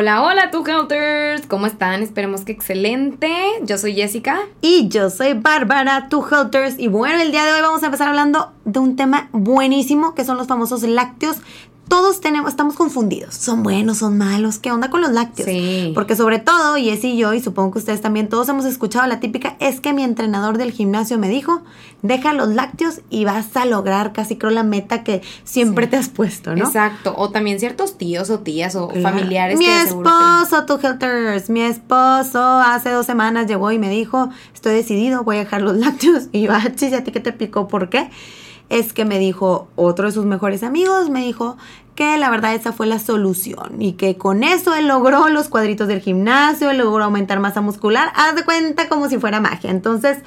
Hola, hola, tu Helters. ¿Cómo están? Esperemos que excelente. Yo soy Jessica. Y yo soy Bárbara, tu Helters. Y bueno, el día de hoy vamos a empezar hablando de un tema buenísimo que son los famosos lácteos todos tenemos, estamos confundidos. Son buenos, son malos. ¿Qué onda con los lácteos? Sí. Porque sobre todo, y es y yo, y supongo que ustedes también, todos hemos escuchado la típica, es que mi entrenador del gimnasio me dijo, deja los lácteos y vas a lograr casi creo la meta que siempre te has puesto, ¿no? Exacto. O también ciertos tíos o tías o familiares. Mi que esposo, tu Helters, mi esposo hace dos semanas llegó y me dijo, estoy decidido, voy a dejar los lácteos. Y yo, ah, chis, ¿a ti qué te picó? ¿Por qué? Es que me dijo otro de sus mejores amigos, me dijo que la verdad esa fue la solución y que con eso él logró los cuadritos del gimnasio, él logró aumentar masa muscular, haz de cuenta como si fuera magia. Entonces,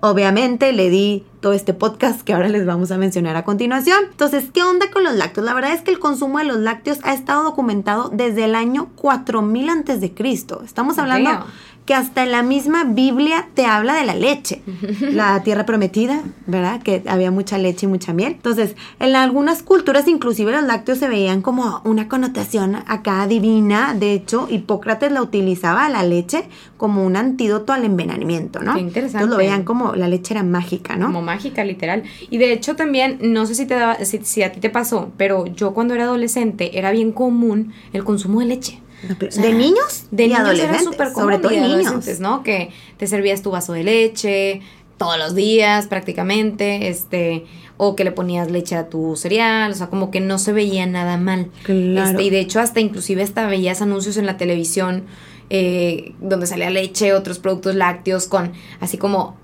obviamente le di todo este podcast que ahora les vamos a mencionar a continuación. Entonces, ¿qué onda con los lácteos? La verdad es que el consumo de los lácteos ha estado documentado desde el año 4000 antes de Cristo. Estamos hablando que hasta en la misma Biblia te habla de la leche, la tierra prometida, ¿verdad? Que había mucha leche y mucha miel. Entonces, en algunas culturas inclusive los lácteos se veían como una connotación acá divina. De hecho, Hipócrates la utilizaba la leche como un antídoto al envenenamiento, ¿no? Qué interesante. Entonces lo veían como la leche era mágica, ¿no? Como mágica, literal. Y de hecho también, no sé si, te daba, si, si a ti te pasó, pero yo cuando era adolescente era bien común el consumo de leche de niños de y niños adolescentes, era súper sobre todo de niños, ¿no? Que te servías tu vaso de leche todos los días prácticamente, este, o que le ponías leche a tu cereal, o sea, como que no se veía nada mal. Claro. Este, y de hecho hasta inclusive hasta veías anuncios en la televisión eh, donde salía leche, otros productos lácteos con así como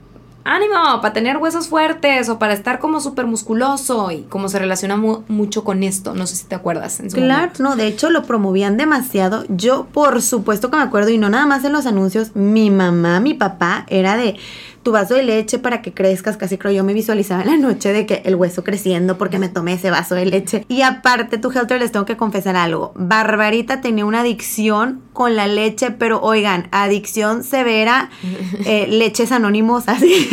ánimo, para tener huesos fuertes o para estar como súper musculoso y como se relaciona mucho con esto. No sé si te acuerdas. En su claro, no, de hecho lo promovían demasiado. Yo por supuesto que me acuerdo y no nada más en los anuncios, mi mamá, mi papá era de tu vaso de leche para que crezcas, casi creo yo me visualizaba en la noche de que el hueso creciendo porque me tomé ese vaso de leche. Y aparte, tu Helter, les tengo que confesar algo. Barbarita tenía una adicción con la leche, pero oigan, adicción severa, eh, leches anónimos, así.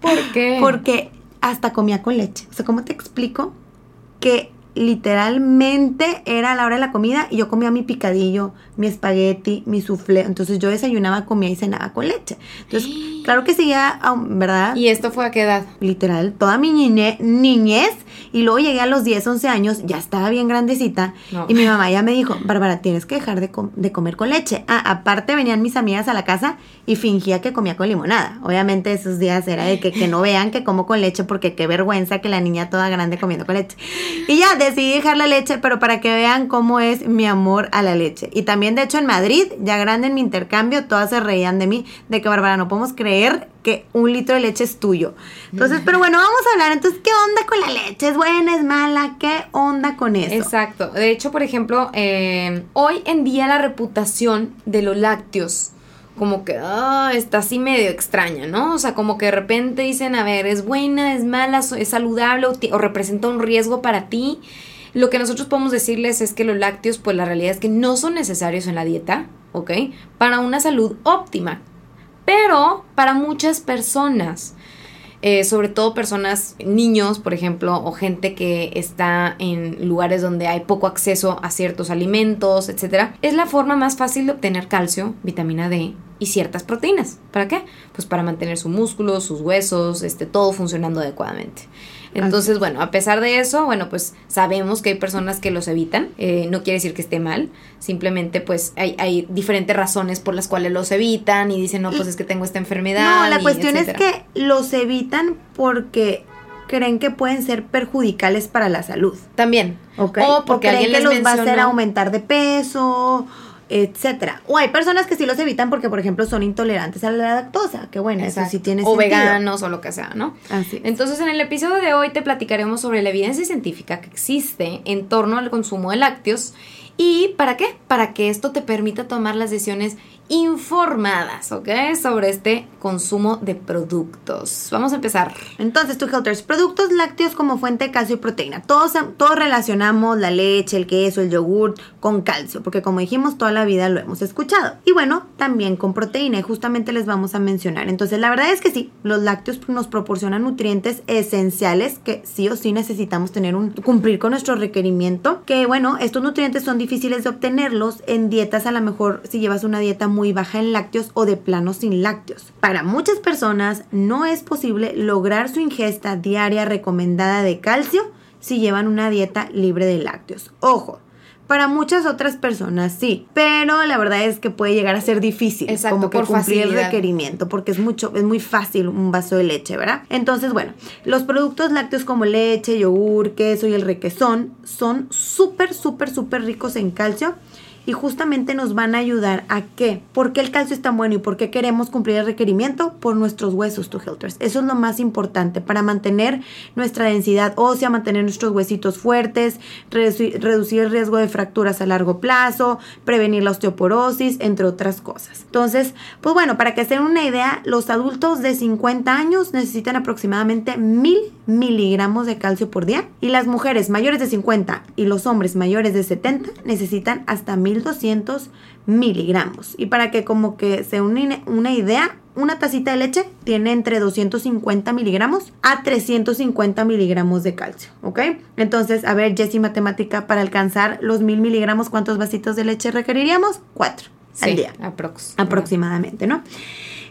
¿Por qué? Porque hasta comía con leche. O sea, ¿cómo te explico? Que literalmente era a la hora de la comida y yo comía mi picadillo, mi espagueti, mi soufflé. Entonces yo desayunaba, comía y cenaba con leche. Entonces, claro que seguía, ¿verdad? ¿Y esto fue a qué edad? Literal, toda mi niñez. Y luego llegué a los 10, 11 años, ya estaba bien grandecita. Y mi mamá ya me dijo, Bárbara, tienes que dejar de, de comer con leche. Ah, aparte venían mis amigas a la casa y fingía que comía con limonada. Obviamente esos días era de que, que no vean que como con leche porque qué vergüenza que la niña toda grande comiendo con leche. Y ya decidí dejar la leche, pero para que vean cómo es mi amor a la leche. Y también, de hecho, en Madrid, ya grande en mi intercambio, todas se reían de mí, de que Bárbara, no podemos creer que un litro de leche es tuyo. Entonces, pero bueno, vamos a hablar. Entonces, ¿qué onda con la leche? ¿Es buena, es mala? ¿Qué onda con eso? Exacto. De hecho, por ejemplo, eh, hoy en día la reputación de los lácteos como que ah, está así medio extraña, ¿no? O sea, como que de repente dicen, a ver, es buena, es mala, es saludable o, o representa un riesgo para ti. Lo que nosotros podemos decirles es que los lácteos, pues la realidad es que no son necesarios en la dieta, ¿ok? Para una salud óptima. Pero para muchas personas, eh, sobre todo personas, niños, por ejemplo, o gente que está en lugares donde hay poco acceso a ciertos alimentos, etc., es la forma más fácil de obtener calcio, vitamina D y ciertas proteínas. ¿Para qué? Pues para mantener su músculo, sus huesos, este, todo funcionando adecuadamente. Entonces, bueno, a pesar de eso, bueno, pues sabemos que hay personas que los evitan. Eh, no quiere decir que esté mal. Simplemente, pues, hay, hay, diferentes razones por las cuales los evitan y dicen, no, pues es que tengo esta enfermedad. No, la cuestión es que los evitan porque creen que pueden ser perjudicales para la salud. También. O porque creen alguien que les los va a hacer aumentar de peso, etcétera. O hay personas que sí los evitan porque, por ejemplo, son intolerantes a la lactosa. Que bueno, eso sí tiene o sentido. veganos o lo que sea, ¿no? Así es. Entonces, en el episodio de hoy te platicaremos sobre la evidencia científica que existe en torno al consumo de lácteos y ¿para qué? Para que esto te permita tomar las decisiones informadas, ¿ok? Sobre este consumo de productos. Vamos a empezar. Entonces, tú, Helters, productos lácteos como fuente de calcio y proteína. Todos, todos relacionamos la leche, el queso, el yogur con calcio, porque como dijimos, toda la vida lo hemos escuchado. Y bueno, también con proteína, y justamente les vamos a mencionar. Entonces, la verdad es que sí, los lácteos nos proporcionan nutrientes esenciales que sí o sí necesitamos tener un cumplir con nuestro requerimiento. Que bueno, estos nutrientes son difíciles de obtenerlos en dietas, a lo mejor si llevas una dieta muy baja en lácteos o de plano sin lácteos. Muchas personas no es posible lograr su ingesta diaria recomendada de calcio si llevan una dieta libre de lácteos. Ojo, para muchas otras personas sí, pero la verdad es que puede llegar a ser difícil Exacto, como que por cumplir el requerimiento porque es mucho es muy fácil un vaso de leche, ¿verdad? Entonces, bueno, los productos lácteos como leche, yogur, queso y el requesón son súper súper súper ricos en calcio y justamente nos van a ayudar a qué? ¿Por qué el calcio es tan bueno y por qué queremos cumplir el requerimiento? Por nuestros huesos, to Helters. Eso es lo más importante para mantener nuestra densidad ósea, mantener nuestros huesitos fuertes, reduci- reducir el riesgo de fracturas a largo plazo, prevenir la osteoporosis, entre otras cosas. Entonces, pues bueno, para que se den una idea, los adultos de 50 años necesitan aproximadamente 1000 miligramos de calcio por día y las mujeres mayores de 50 y los hombres mayores de 70 necesitan hasta 1200 miligramos. Y para que como que se une una idea, una tacita de leche tiene entre 250 miligramos a 350 miligramos de calcio, ¿ok? Entonces, a ver, Jessie, matemática, para alcanzar los 1000 miligramos, ¿cuántos vasitos de leche requeriríamos? Cuatro al día aprox. aproximadamente, ¿no?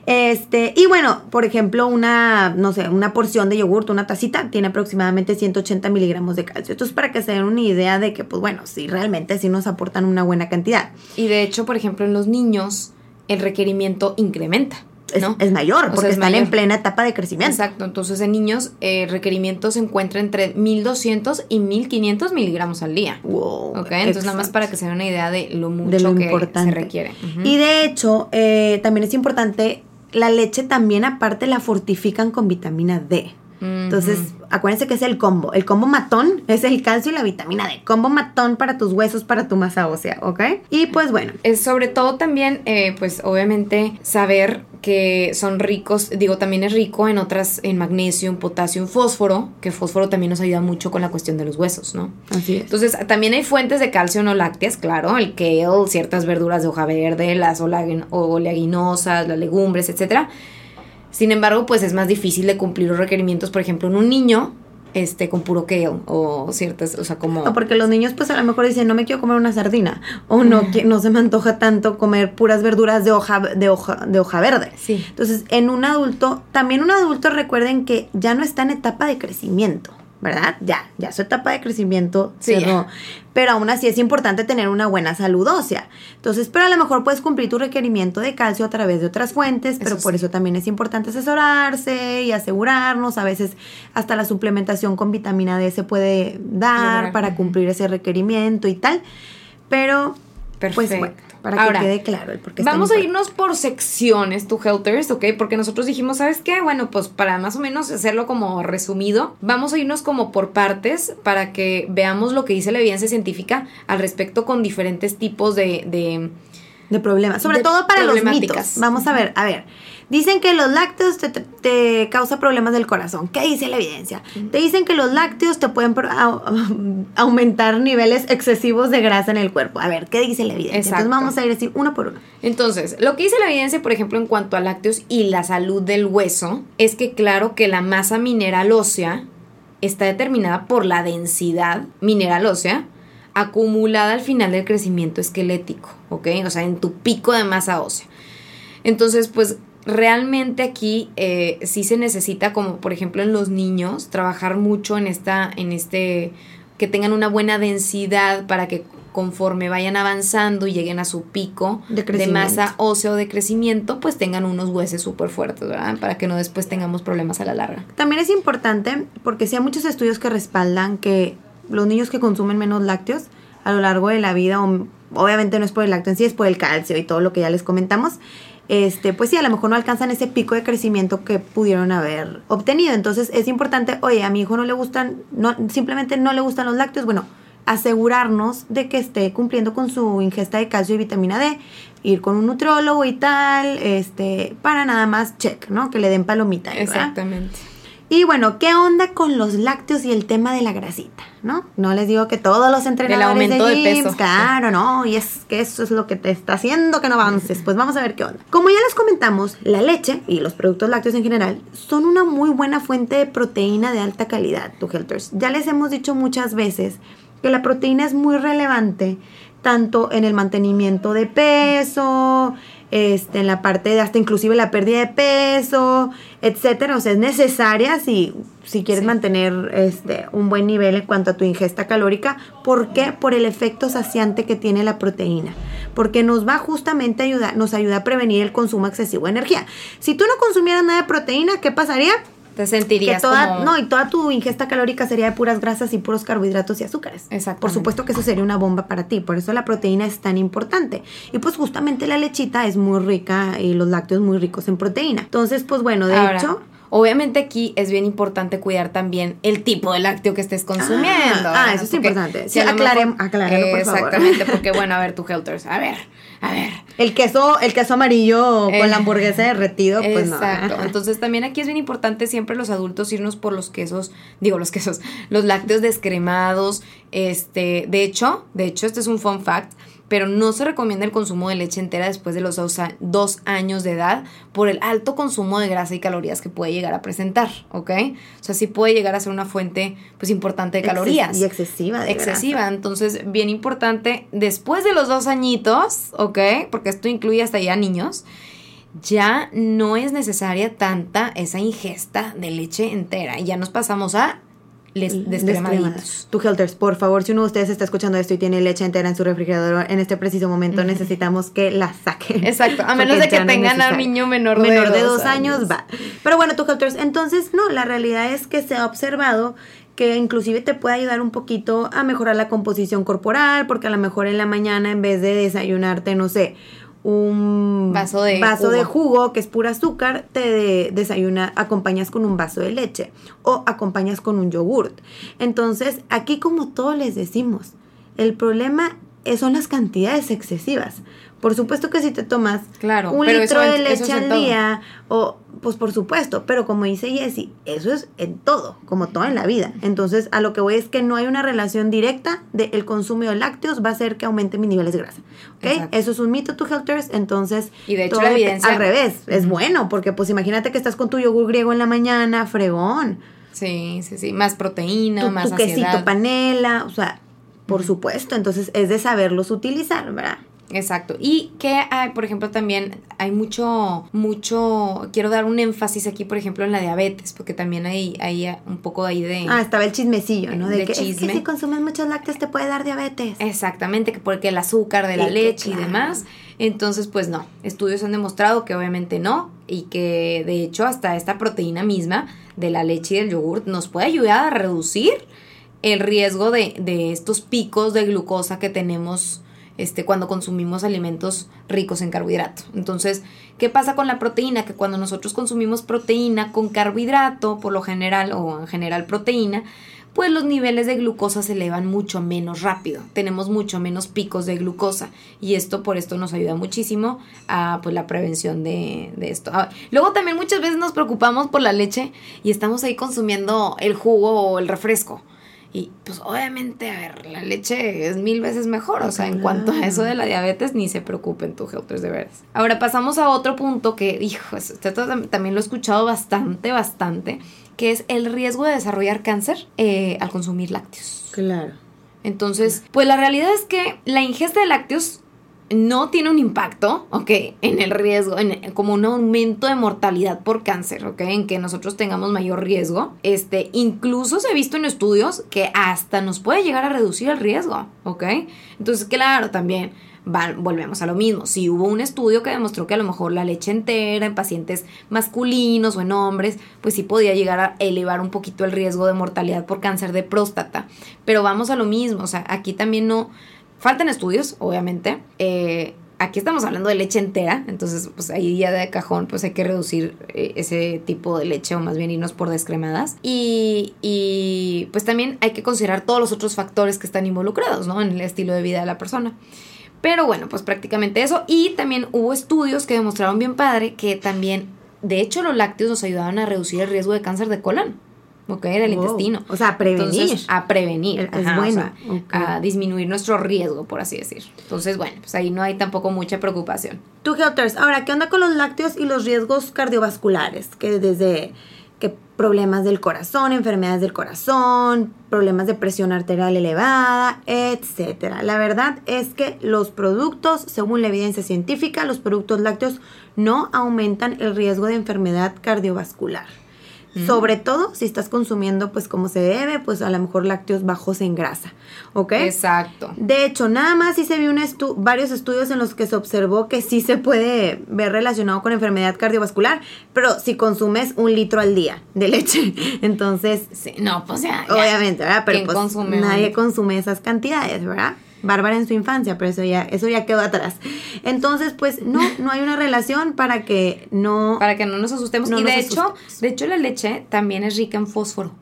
Este, y bueno, por ejemplo, una, no sé, una porción de yogurt, una tacita, tiene aproximadamente 180 miligramos de calcio. Entonces, para que se den una idea de que, pues bueno, sí, realmente sí nos aportan una buena cantidad. Y de hecho, por ejemplo, en los niños el requerimiento incrementa, Es, ¿no? es mayor, O sea, porque es están mayor. en plena etapa de crecimiento. Exacto, entonces en niños eh, el requerimiento se encuentra entre 1200 y 1500 miligramos al día. Wow. Ok, entonces nada más para que se den una idea de lo mucho de lo que importante. se requiere. Y de hecho, eh, también es importante, la leche también aparte la fortifican con vitamina D. Entonces, acuérdense que es el combo. El combo matón es el calcio y la vitamina D. Combo matón para tus huesos, para tu masa ósea, ¿ok? Y pues bueno, Es sobre todo también, eh, pues obviamente saber que son ricos, digo, también es rico en otras, en magnesio, en potasio, en fósforo, que fósforo también nos ayuda mucho con la cuestión de los huesos, ¿no? así es. Entonces, también hay fuentes de calcio no lácteas, claro, el kale, ciertas verduras de hoja verde, las oleaginosas, las legumbres, etcétera. Sin embargo, pues es más difícil de cumplir los requerimientos, por ejemplo, en un niño, este, con puro kale o ciertas, o sea, como... Porque los niños pues a lo mejor dicen, no me quiero comer una sardina. O no, qui- no se me antoja tanto comer puras verduras de hoja, de hoja, de hoja verde. Sí. Entonces, en un adulto, también un adulto recuerden que ya no está en etapa de crecimiento, ¿verdad? Ya, ya su etapa de crecimiento Sí, cerró. Pero aún así es importante tener una buena salud ósea. Entonces, pero a lo mejor puedes cumplir tu requerimiento de calcio a través de otras fuentes, pero Eso por sí. eso también es importante asesorarse y asegurarnos. A veces hasta la suplementación con vitamina D se puede dar Lograr, para cumplir ese requerimiento y tal. Pero, pues Perfecto. bueno, para Ahora, que quede claro el por qué Vamos a irnos por secciones, tu Helters, ¿ok? Porque nosotros dijimos, ¿sabes qué? Bueno, pues para más o menos hacerlo como resumido, vamos a irnos como por partes para que veamos lo que dice la evidencia científica al respecto con diferentes tipos de... de De problemas, sobre de todo para los mitos. Vamos a ver, a ver. Dicen que los lácteos te, te- causa problemas del corazón. ¿Qué dice la evidencia? Te dicen que los lácteos te pueden aumentar niveles excesivos de grasa en el cuerpo. A ver, ¿qué dice la evidencia? Exacto. Entonces vamos a ir así uno por uno. Entonces, lo que dice la evidencia, por ejemplo, en cuanto a lácteos y la salud del hueso, es que claro que la masa mineral ósea está determinada por la densidad mineral ósea acumulada al final del crecimiento esquelético, ¿ok? O sea, en tu pico de masa ósea. Entonces, pues realmente aquí eh, sí se necesita, como por ejemplo en los niños, trabajar mucho en esta, en este, que tengan una buena densidad para que conforme vayan avanzando y lleguen a su pico De de, masa ósea o de crecimiento, pues tengan unos huesos súper fuertes, ¿verdad? Para que no después tengamos problemas a la larga. También es importante porque sí hay muchos estudios que respaldan que los niños que consumen menos lácteos a lo largo de la vida, obviamente no es por el lácteo en sí, es por el calcio y todo lo que ya les comentamos, este, pues sí, a lo mejor no alcanzan ese pico de crecimiento que pudieron haber obtenido. Entonces es importante, oye, a mi hijo no le gustan, no, simplemente no le gustan los lácteos, bueno, asegurarnos de que esté cumpliendo con su ingesta de calcio y vitamina D, ir con un nutriólogo y tal, este, para nada más check, ¿no? Que le den palomita. ¿verdad? Y bueno, ¿qué onda con los lácteos y el tema de la grasita? ¿No? No les digo que todos los entrenadores aumento de gyms, peso. claro, no, y es que eso es lo que te está haciendo que no avances. Pues vamos a ver qué onda. Como ya les comentamos, la leche y los productos lácteos en general son una muy buena fuente de proteína de alta calidad, tu Helters. Ya les hemos dicho muchas veces que la proteína es muy relevante tanto en el mantenimiento de peso, este, en la parte de hasta inclusive la pérdida de peso, etcétera. O sea, es necesaria si, si quieres Sí. mantener este, un buen nivel en cuanto a tu ingesta calórica. ¿Por qué? Por el efecto saciante que tiene la proteína. Porque nos va justamente a ayudar, nos ayuda a prevenir el consumo excesivo de energía. Si tú no consumieras nada de proteína, ¿qué pasaría? Te Que sentirías toda, como... no, y toda tu ingesta calórica sería de puras grasas y puros carbohidratos y azúcares. Exactamente. Por supuesto que eso sería una bomba para ti, por eso la proteína es tan importante. Y pues justamente la lechita es muy rica y los lácteos muy ricos en proteína. Entonces, pues bueno, de Ahora, hecho... Obviamente aquí es bien importante cuidar también el tipo de lácteo que estés consumiendo. Ah, ¿verdad? eso es Porque importante. Sí, a lo aclarem- acláralo, por favor. Exactamente, porque bueno, a ver, tu Helters, a ver, a ver. El queso, el queso amarillo Eh, con la hamburguesa derretido, pues Exacto. no. Entonces también aquí es bien importante siempre los adultos irnos por los quesos, digo los quesos, los lácteos descremados. Este, de hecho, de hecho, este es un fun fact, pero no se recomienda el consumo de leche entera después de los dos, años de edad por el alto consumo de grasa y calorías que puede llegar a presentar, ¿ok? O sea, sí puede llegar a ser una fuente, pues, importante de calorías. Y excesiva de excesiva. Entonces, bien importante, después de los dos añitos, ¿ok? Porque esto incluye hasta ya niños, ya no es necesaria tanta esa ingesta de leche entera. Y ya nos pasamos a les descremaditos. Tu Helters, por favor, si uno de ustedes está escuchando esto y tiene leche entera en su refrigerador en este preciso momento, necesitamos que la saquen. Exacto, a menos de que ya no tengan a niño menor de menor de dos dos años, años. va. Pero bueno, tu Helters, entonces no, la realidad es que se ha observado que inclusive te puede ayudar un poquito a mejorar la composición corporal, porque a lo mejor en la mañana en vez de desayunarte, no sé, un Vaso de vaso de jugo. jugo que es pura azúcar, te de- desayuna, acompañas con un vaso de leche o acompañas con un yogurt. Entonces, aquí como todos les decimos, el problema es- son las cantidades excesivas. Por supuesto que si te tomas Claro, un litro eso de leche al todo. día, o pues por supuesto, pero como dice Jessie, eso es en todo, como todo en la vida. Entonces, a lo que voy es que no hay una relación directa del consumo de lácteos va a hacer que aumente mis niveles de grasa. ¿ok? Exacto. Eso es un mito, tu Helters, entonces Y de hecho todo la dep- evidencia- al revés, es bueno, porque pues imagínate que estás con tu yogur griego en la mañana, fregón, Sí, sí, sí. Más proteína, tu, más tu quesito panela, o sea, por supuesto, entonces es de saberlos utilizar, ¿verdad? Exacto. Y que hay, por ejemplo, también hay mucho, mucho, quiero dar un énfasis aquí, por ejemplo, en la diabetes, porque también hay, hay un poco ahí de... Ah, estaba el chismecillo, ¿no? De, De que es chisme. que si consumes muchos lácteos te puede dar diabetes. Exactamente, que porque el azúcar de la Y que, leche y demás. Entonces, pues no, estudios han demostrado que obviamente no y que de hecho hasta esta proteína misma de la leche y del yogur nos puede ayudar a reducir el riesgo de, de estos picos de glucosa que tenemos este, cuando consumimos alimentos ricos en carbohidrato. Entonces, ¿qué pasa con la proteína? Que cuando nosotros consumimos proteína con carbohidrato, por lo general, o en general proteína, pues los niveles de glucosa se elevan mucho menos rápido. Tenemos mucho menos picos de glucosa. Y esto por esto nos ayuda muchísimo a pues, la prevención de, de esto. Ah, luego también muchas veces nos preocupamos por la leche y estamos ahí consumiendo el jugo o el refresco. Y pues obviamente, a ver, la leche es mil veces mejor. O sea, en cuanto a eso de la diabetes, ni se preocupen tu Helters de veras. Ahora pasamos a otro punto que, hijo, tam- también lo he escuchado bastante, bastante, que es el riesgo de desarrollar cáncer eh, al consumir lácteos. Claro. Entonces, pues la realidad es que la ingesta de lácteos no tiene un impacto, ¿ok? En el riesgo, en, como un aumento de mortalidad por cáncer, ¿ok? En que nosotros tengamos mayor riesgo. Este, incluso se ha visto en estudios que hasta nos puede llegar a reducir el riesgo, ¿ok? Entonces, claro, también volvemos a lo mismo. Si hubo un estudio que demostró que a lo mejor la leche entera en pacientes masculinos o en hombres, pues sí podía llegar a elevar un poquito el riesgo de mortalidad por cáncer de próstata. Pero vamos a lo mismo, o sea, aquí también no... Faltan estudios, obviamente. Eh, aquí estamos hablando de leche entera, entonces pues ahí ya de cajón pues hay que reducir eh, ese tipo de leche o más bien irnos por descremadas. Y, y pues también hay que considerar todos los otros factores que están involucrados, ¿no? En el estilo de vida de la persona. Pero bueno, pues prácticamente eso. Y también hubo estudios que demostraron bien padre que también, de hecho, los lácteos nos ayudaban a reducir el riesgo de cáncer de colon. ¿Ok? Del intestino. O sea, a prevenir. a prevenir. Es bueno. a disminuir nuestro riesgo, por así decir. Entonces, bueno, pues ahí no hay tampoco mucha preocupación. Tú, Helters, ahora, ¿qué onda con los lácteos y los riesgos cardiovasculares? Que desde que problemas del corazón, enfermedades del corazón, problemas de presión arterial elevada, etcétera. La verdad es que los productos, según la evidencia científica, los productos lácteos no aumentan el riesgo de enfermedad cardiovascular. Sobre todo si estás consumiendo pues como se debe, pues a lo mejor lácteos bajos en grasa, ¿ok? Exacto. De hecho, nada más sí se vio un varios estudios en los que se observó que sí se puede ver relacionado con enfermedad cardiovascular, pero si consumes un litro al día de leche, entonces... Sí, no, pues ya... Obviamente, ¿verdad? Pero pues nadie consume esas cantidades, ¿verdad? Bárbara en su infancia, pero eso ya, eso ya quedó atrás. Entonces, pues no, no hay una relación para que no... Para que no nos asustemos. y de hecho, de hecho la leche también es rica en fósforo.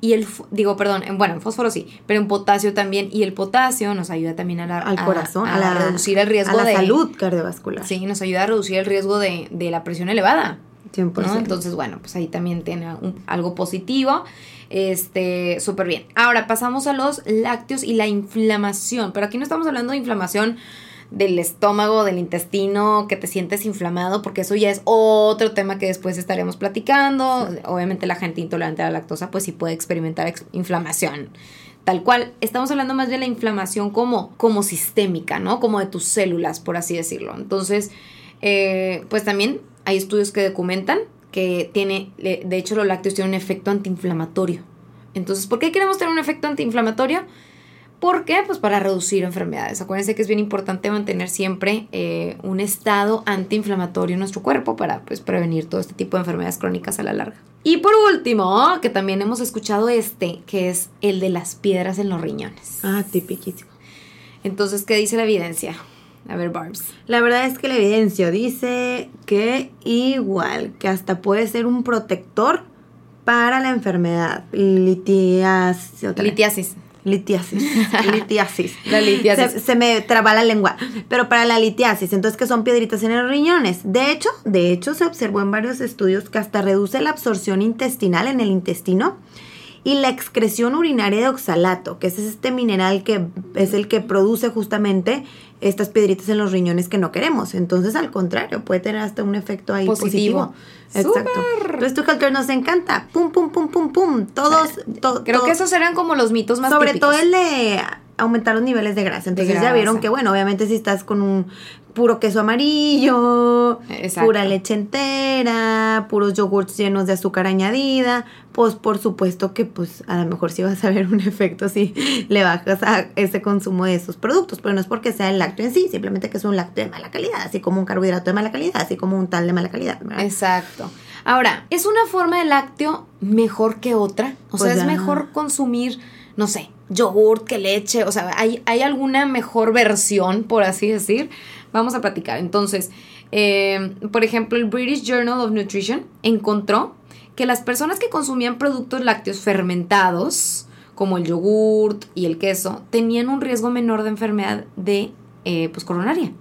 Y el, digo, perdón, bueno, en fósforo sí, pero en potasio también. Y el potasio nos ayuda también a la, al corazón, a, la, reducir el riesgo a la salud cardiovascular. Sí, nos ayuda a reducir el riesgo de, de la presión elevada. 100%. Entonces, bueno, pues ahí también tiene algo positivo. Este, súper bien. Ahora pasamos a los lácteos y la inflamación. Pero aquí no estamos hablando de inflamación del estómago, del intestino, que te sientes inflamado, porque eso ya es otro tema que después estaremos platicando. Obviamente la gente intolerante a la lactosa pues sí puede experimentar inflamación. Tal cual, estamos hablando más de la inflamación como, como sistémica, ¿no? Como de tus células, por así decirlo. Entonces, eh, pues también hay estudios que documentan que tiene, de hecho los lácteos tienen un efecto antiinflamatorio. Entonces, ¿por qué queremos tener un efecto antiinflamatorio? ¿Por qué? Pues para reducir enfermedades. Acuérdense que es bien importante mantener siempre eh, un estado antiinflamatorio en nuestro cuerpo para pues, prevenir todo este tipo de enfermedades crónicas a la larga. Y por último, que también hemos escuchado este, que es el de las piedras en los riñones. Ah, tipiquísimo. Entonces, ¿qué dice la evidencia? A ver, Barbs. La verdad es que la evidencia dice que igual, que hasta puede ser un protector para la enfermedad. Litiasis. Litiasis. Litiasis. litiasis. La litiasis. Se, me traba la lengua. Pero para la litiasis, entonces que son piedritas en los riñones. De hecho, de hecho se observó en varios estudios que hasta reduce la absorción intestinal en el intestino y la excreción urinaria de oxalato, que es este mineral que es el que produce justamente estas piedritas en los riñones que no queremos. Entonces, al contrario, puede tener hasta un efecto ahí positivo. Exacto. Entonces, nos encanta. Pum, pum, pum, pum, pum. Todos. Creo que esos eran como los mitos más Sobre todo el de aumentar los niveles de grasa. Entonces, ya vieron que, bueno, obviamente si estás con un puro queso amarillo, pura leche entera, puros yogurts llenos de azúcar añadida, pues por supuesto que pues a lo mejor sí vas a ver un efecto si le bajas a ese consumo de esos productos, pero no es porque sea el lácteo en sí, simplemente que es un lácteo de mala calidad, así como un carbohidrato de mala calidad, así como un tal de mala calidad. Exacto. Ahora, ¿es una forma de lácteo mejor que otra? O sea, pues ¿es mejor consumir, no sé, yogurt que leche? O sea, ¿hay, ¿hay alguna mejor versión, por así decir? Vamos a platicar. Entonces, eh, por ejemplo, el British Journal of Nutrition encontró que las personas que consumían productos lácteos fermentados, como el yogurt y el queso, tenían un riesgo menor de enfermedad de eh, pues, coronaria.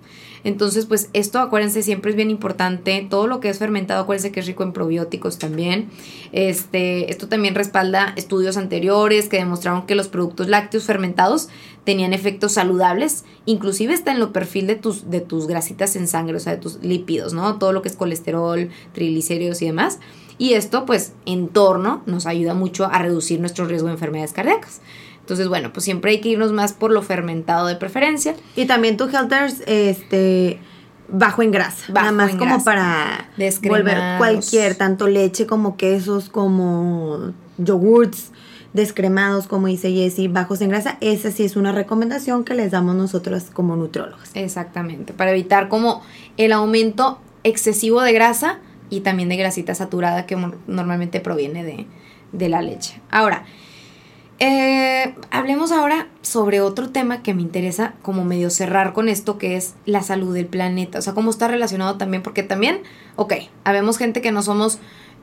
Entonces, pues esto, acuérdense, siempre es bien importante. Todo lo que es fermentado, acuérdense que es rico en probióticos también. Este, esto también respalda estudios anteriores que demostraron que los productos lácteos fermentados tenían efectos saludables, inclusive está en lo perfil de tus, de tus grasitas en sangre, o sea, de tus lípidos, ¿no? Todo lo que es colesterol, triglicéridos y demás. Y esto, pues, en torno nos ayuda mucho a reducir nuestro riesgo de enfermedades cardíacas. Entonces, bueno, pues siempre hay que irnos más por lo fermentado de preferencia. Y también tu Helters, este bajo en grasa, Bajo nada más en como grasa. para Descremados. volver cualquier, tanto leche como quesos, como yogurts descremados, como dice Jessie, bajos en grasa. Esa sí es una recomendación que les damos nosotros como nutriólogos. Exactamente, para evitar como el aumento excesivo de grasa y también de grasita saturada que normalmente proviene de, de la leche. Ahora, eh, hablemos ahora sobre otro tema que me interesa como medio cerrar con esto, que es la salud del planeta. O sea, cómo está relacionado también, porque también, ok, habemos gente que no somos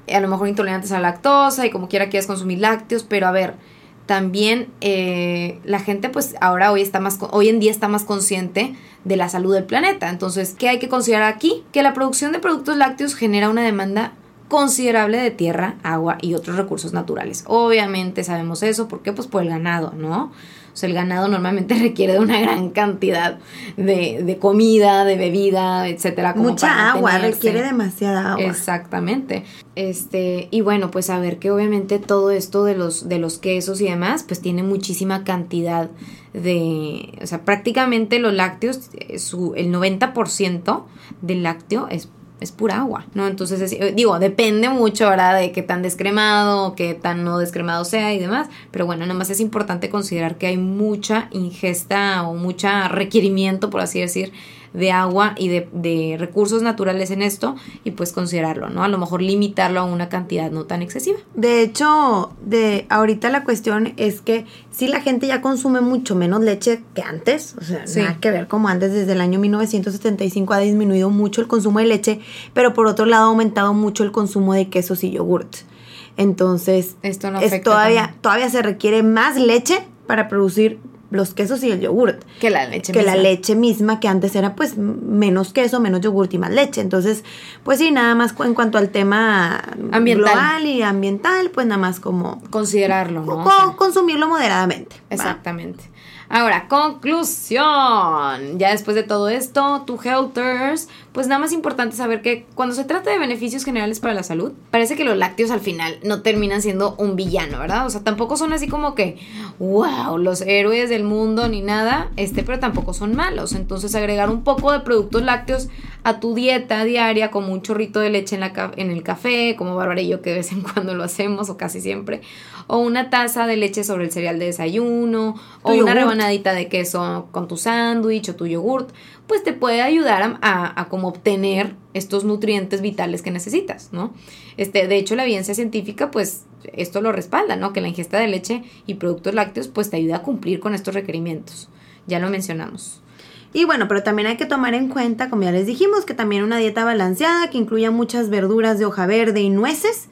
eh, a lo mejor intolerantes a la lactosa y como quiera quieras consumir lácteos, pero a ver, también eh, la gente pues ahora hoy está más hoy en día está más consciente de la salud del planeta entonces qué hay que considerar aquí que la producción de productos lácteos genera una demanda considerable de tierra agua y otros recursos naturales obviamente sabemos eso ¿por qué? pues por el ganado no o sea el ganado normalmente requiere de una gran cantidad de, de comida de bebida etcétera como Mucha para agua, requiere demasiada agua. Exactamente. Este, y bueno, pues a ver que obviamente todo esto de los, de los quesos y demás, pues tiene muchísima cantidad de. O sea, prácticamente los lácteos, eh, su, el 90% del lácteo es, es pura agua, ¿no? Entonces, es- eh, digo, depende mucho, ¿verdad? De qué tan descremado, qué tan no descremado sea y demás. Pero bueno, nada más es importante considerar que hay mucha ingesta o mucha requerimiento, por así decir, de agua y de, de recursos naturales en esto y pues considerarlo, ¿no? A lo mejor limitarlo a una cantidad no tan excesiva. De hecho, de ahorita la cuestión es que si la gente ya consume mucho menos leche que antes, o sea, Sí. nada que ver como antes, desde el año 1975 ha disminuido mucho el consumo de leche, pero por otro lado ha aumentado mucho el consumo de quesos y yogurt. Entonces, Esto no es todavía, también. todavía se requiere más leche para producir los quesos y el yogurt que la leche que la leche misma que antes era pues menos queso, menos yogurt y más leche. Entonces, pues sí, nada más en cuanto al tema Ambiental. global y ambiental, pues nada más como Considerarlo, ¿no? O sea, consumirlo moderadamente. ¿va? Ahora, conclusión. Ya después de todo esto, tu Helters, pues nada más importante saber que cuando se trata de beneficios generales para la salud, parece que los lácteos al final no terminan siendo un villano, ¿verdad? O sea, tampoco son así como que, wow, los héroes del mundo ni nada, este, pero tampoco son malos. Entonces, agregar un poco de productos lácteos a tu dieta diaria, como un chorrito de leche en, la en el café, como Bárbara y yo que de vez en cuando lo hacemos, o casi siempre, o una taza de leche sobre el cereal de desayuno, o una yogurt. De queso con tu sándwich o tu yogurt, pues te puede ayudar a, a, a como obtener estos nutrientes vitales que necesitas, ¿no? Este, de hecho, la evidencia científica, pues, esto lo respalda, ¿no? Que la ingesta de leche y productos lácteos, pues, te ayuda a cumplir con estos requerimientos. Ya lo mencionamos. Y bueno, pero también hay que tomar en cuenta, como ya les dijimos, que también una dieta balanceada que incluya muchas verduras de hoja verde y nueces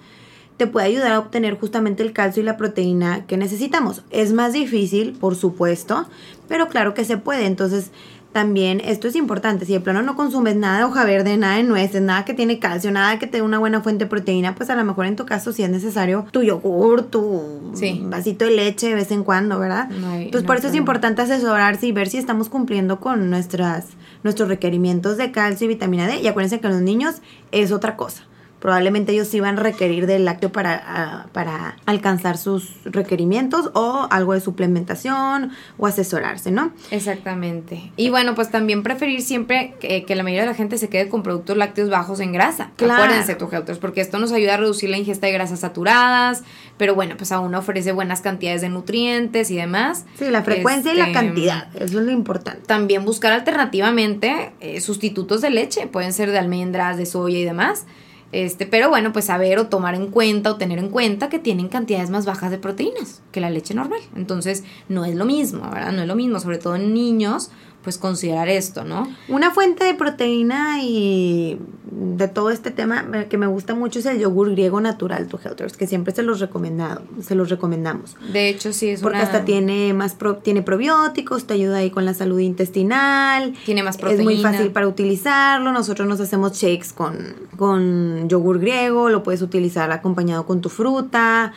te puede ayudar a obtener justamente el calcio y la proteína que necesitamos. Es más difícil, por supuesto, pero claro que se puede. Entonces, también esto es importante. Si de plano no consumes nada de hoja verde, nada de nueces, nada que tiene calcio, nada que te dé una buena fuente de proteína, pues a lo mejor en tu caso sí es necesario tu yogur, tu Sí. vasito de leche de vez en cuando, ¿verdad? No hay- Entonces, no por eso es importante asesorarse y ver si estamos cumpliendo con nuestras, nuestros requerimientos de calcio y vitamina D. Y acuérdense que los niños es otra cosa. Probablemente ellos van a requerir del lácteo para, para alcanzar sus requerimientos o algo de suplementación o asesorarse, ¿no? Exactamente. Y bueno, pues también preferir siempre que, que la mayoría de la gente se quede con productos lácteos bajos en grasa. Claro. Acuérdense, porque esto nos ayuda a reducir la ingesta de grasas saturadas, pero bueno, pues aún ofrece buenas cantidades de nutrientes y demás. Sí, la frecuencia y la Este, cantidad, eso es lo importante. También buscar alternativamente eh, sustitutos de leche, pueden ser de almendras, de soya y demás. Este, pero bueno, pues saber o tomar en cuenta o tener en cuenta que tienen cantidades más bajas de proteínas que la leche normal. Entonces, no es lo mismo, ¿verdad? No es lo mismo, sobre todo en niños, pues considerar esto, ¿no? Una fuente de proteína y de todo este tema eh, que me gusta mucho es el yogur griego natural, tu Helters, que siempre se los recomendado, se los recomendamos. De hecho, sí es Porque una... hasta tiene más pro- tiene probióticos, te ayuda ahí con la salud intestinal. Tiene más Es muy proteína. fácil para utilizarlo. Nosotros nos hacemos shakes con, con yogur griego, lo puedes utilizar acompañado con tu fruta,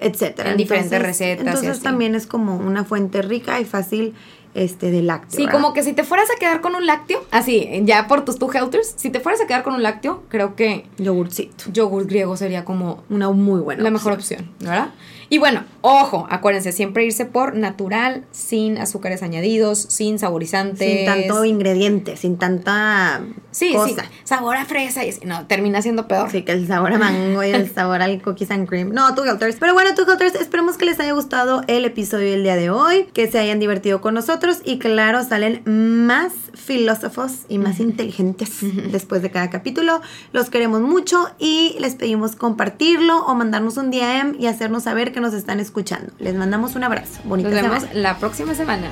etcétera. En diferentes recetas y Entonces así. también es como una fuente rica y fácil este de lácteo. Sí, ¿verdad? como que si te fueras a quedar con un lácteo, así, ya por tus two helters, si te fueras a quedar con un lácteo, creo que yogurcito. yogur griego sería como Una muy buena. la mejor opción. ¿verdad? Y bueno, ojo, acuérdense, siempre irse por natural, sin azúcares añadidos, sin saborizantes. Sin tanto ingrediente, sin tanta Sí, cosa. sí, sabor a fresa y así, no, termina siendo peor. Así que el sabor a mango y el sabor al cookies and cream. No, tú Helters. Pero bueno, tú Helters, esperemos que les haya gustado el episodio del día de hoy, que se hayan divertido con nosotros y claro, salen más filósofos y más inteligentes después de cada capítulo. Los queremos mucho y les pedimos compartirlo o mandarnos un DM y hacernos saber que nos están escuchando. Les mandamos un abrazo. Bonita Nos vemos semana. la próxima semana.